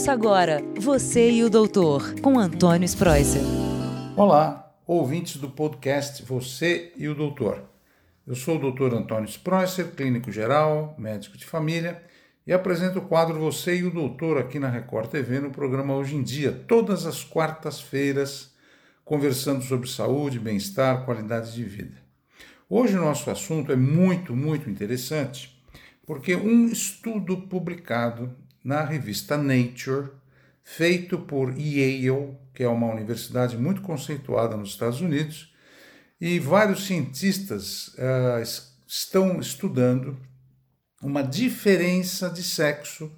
Ouça agora Você e o Doutor, com Antônio Spreuser. Olá, ouvintes do podcast Você e o Doutor. Eu sou o Dr. Antônio Spreuser, clínico geral, médico de família, e apresento o quadro Você e o Doutor aqui na Record TV no programa Hoje em Dia, todas as quartas-feiras, conversando sobre saúde, bem-estar, qualidade de vida. Hoje o nosso assunto é muito, muito interessante porque um estudo publicado na revista Nature, feito por Yale, que é uma universidade muito conceituada nos Estados Unidos, e vários cientistas uh, estão estudando uma diferença de sexo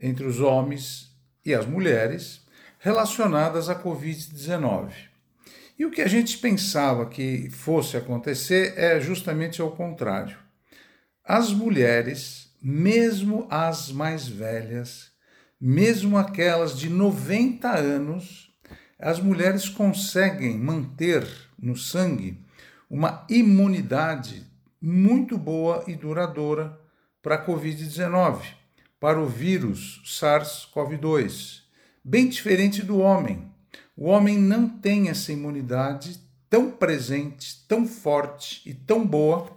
entre os homens e as mulheres relacionadas à Covid-19. E o que a gente pensava que fosse acontecer é justamente ao contrário as mulheres, mesmo as mais velhas, mesmo aquelas de 90 anos, as mulheres conseguem manter no sangue uma imunidade muito boa e duradoura para a Covid-19, para o vírus SARS-CoV-2, bem diferente do homem. O homem não tem essa imunidade tão presente, tão forte e tão boa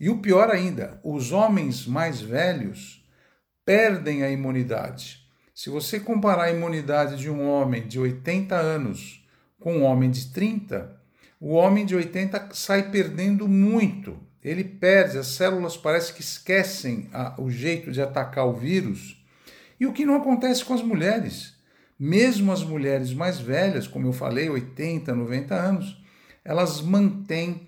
e o pior ainda, os homens mais velhos perdem a imunidade. Se você comparar a imunidade de um homem de 80 anos com um homem de 30, o homem de 80 sai perdendo muito. Ele perde, as células parece que esquecem a, o jeito de atacar o vírus. E o que não acontece com as mulheres. Mesmo as mulheres mais velhas, como eu falei, 80, 90 anos, elas mantêm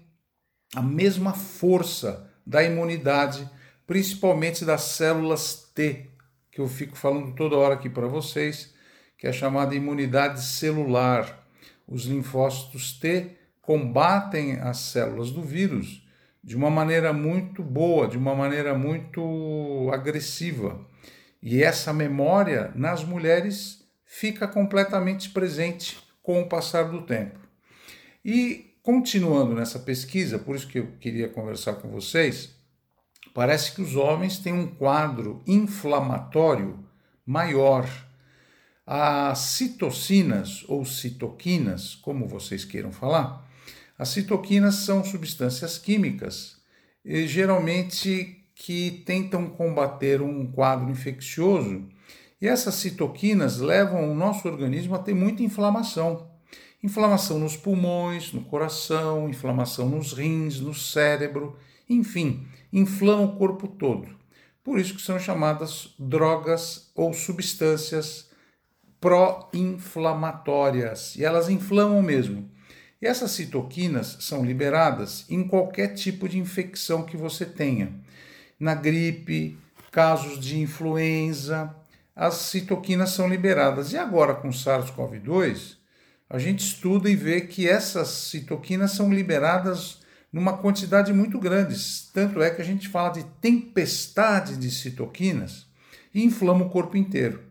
a mesma força da imunidade, principalmente das células T, que eu fico falando toda hora aqui para vocês, que é chamada imunidade celular. Os linfócitos T combatem as células do vírus de uma maneira muito boa, de uma maneira muito agressiva. E essa memória nas mulheres fica completamente presente com o passar do tempo. E continuando nessa pesquisa, por isso que eu queria conversar com vocês, parece que os homens têm um quadro inflamatório maior. As citocinas ou citoquinas, como vocês queiram falar, as citoquinas são substâncias químicas, geralmente que tentam combater um quadro infeccioso, e essas citoquinas levam o nosso organismo a ter muita inflamação. Inflamação nos pulmões, no coração, inflamação nos rins, no cérebro, enfim, inflama o corpo todo. Por isso que são chamadas drogas ou substâncias pró-inflamatórias, e elas inflamam mesmo. E essas citoquinas são liberadas em qualquer tipo de infecção que você tenha. Na gripe, casos de influenza, as citoquinas são liberadas. E agora com SARS-CoV-2, a gente estuda e vê que essas citoquinas são liberadas numa quantidade muito grande. Tanto é que a gente fala de tempestade de citoquinas e inflama o corpo inteiro.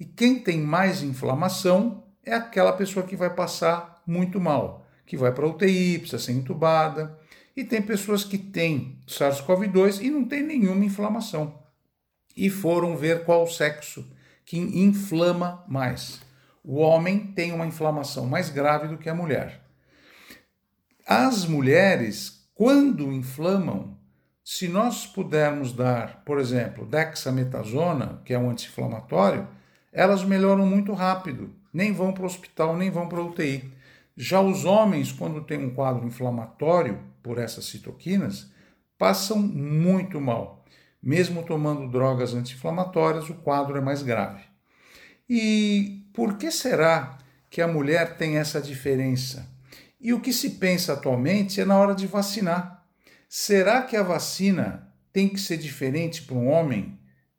E quem tem mais inflamação é aquela pessoa que vai passar muito mal, que vai para UTI, precisa ser entubada. E tem pessoas que têm SARS-CoV-2 e não tem nenhuma inflamação. E foram ver qual sexo que inflama mais. O homem tem uma inflamação mais grave do que a mulher. As mulheres, quando inflamam, se nós pudermos dar, por exemplo, dexametasona, que é um anti-inflamatório, elas melhoram muito rápido, nem vão para o hospital, nem vão para a UTI. Já os homens, quando têm um quadro inflamatório por essas citoquinas, passam muito mal. Mesmo tomando drogas anti-inflamatórias, o quadro é mais grave. E por que será que a mulher tem essa diferença? E o que se pensa atualmente é na hora de vacinar. Será que a vacina tem que ser diferente para um homem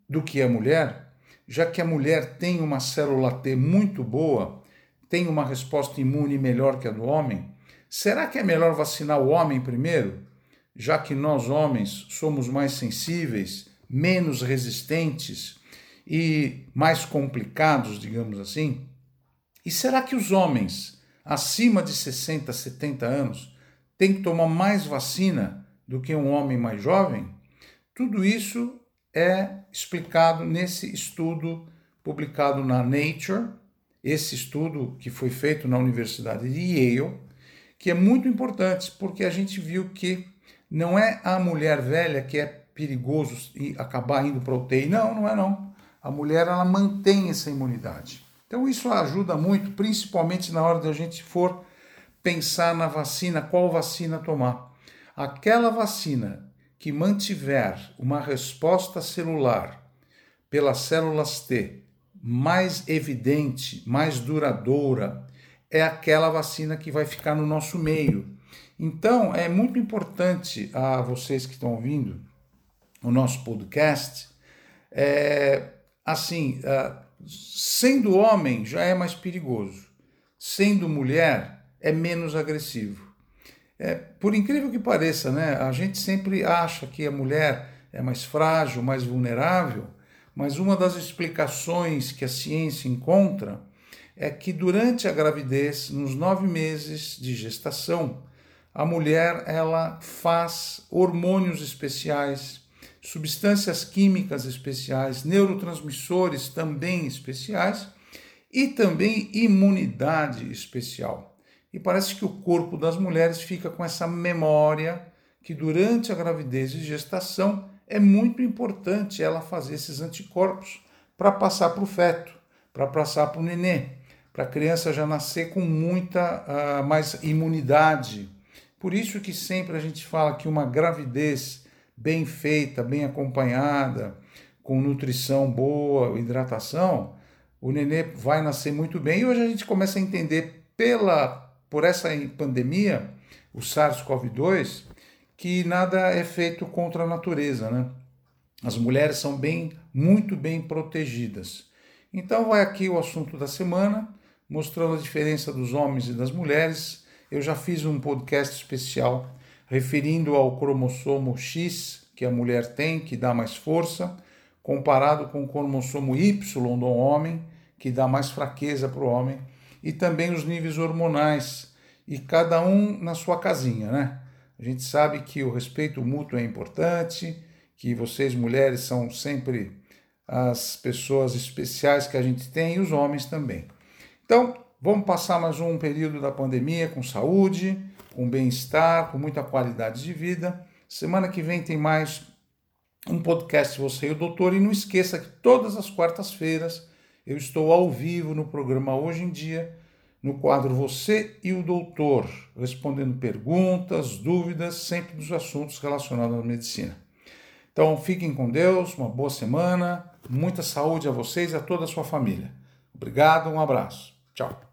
do que a mulher? Já que a mulher tem uma célula T muito boa, tem uma resposta imune melhor que a do homem? Será que é melhor vacinar o homem primeiro? Já que nós homens somos mais sensíveis, menos resistentes e mais complicados, digamos assim? E será que os homens acima de 60, 70 anos têm que tomar mais vacina do que um homem mais jovem? Tudo isso é explicado nesse estudo publicado na Nature, esse estudo que foi feito na Universidade de Yale, que é muito importante porque a gente viu que não é a mulher velha que é perigoso e acabar indo para o UTI. Não, não é não. A mulher ela mantém essa imunidade. Então isso ajuda muito, principalmente na hora de a gente for pensar na vacina, qual vacina tomar. Aquela vacina que mantiver uma resposta celular pelas células T mais evidente, mais duradoura, é aquela vacina que vai ficar no nosso meio. Então, é muito importante a vocês que estão ouvindo o nosso podcast, é, assim, uh, sendo homem já é mais perigoso, sendo mulher é menos agressivo. É, por incrível que pareça, né, a gente sempre acha que a mulher é mais frágil, mais vulnerável, mas uma das explicações que a ciência encontra é que durante a gravidez, nos nove meses de gestação, a mulher ela faz hormônios especiais substâncias químicas especiais, neurotransmissores também especiais e também imunidade especial. E parece que o corpo das mulheres fica com essa memória que durante a gravidez e gestação é muito importante ela fazer esses anticorpos para passar para o feto, para passar para o nenê, para a criança já nascer com muita uh, mais imunidade. Por isso que sempre a gente fala que uma gravidez bem feita, bem acompanhada, com nutrição boa, hidratação, o nenê vai nascer muito bem. E hoje a gente começa a entender pela por essa pandemia, o SARS-CoV-2, que nada é feito contra a natureza, né? As mulheres são bem, muito bem protegidas. Então vai aqui o assunto da semana, mostrando a diferença dos homens e das mulheres. Eu já fiz um podcast especial referindo ao cromossomo X que a mulher tem, que dá mais força, comparado com o cromossomo Y do homem, que dá mais fraqueza para o homem, e também os níveis hormonais, e cada um na sua casinha, né? A gente sabe que o respeito mútuo é importante, que vocês mulheres são sempre as pessoas especiais que a gente tem e os homens também. Então, vamos passar mais um período da pandemia com saúde, com bem-estar, com muita qualidade de vida. Semana que vem tem mais um podcast Você e o Doutor. E não esqueça que todas as quartas-feiras eu estou ao vivo no programa Hoje em Dia, no quadro Você e o Doutor, respondendo perguntas, dúvidas, sempre dos assuntos relacionados à medicina. Então fiquem com Deus, uma boa semana, muita saúde a vocês e a toda a sua família. Obrigado, um abraço. Tchau.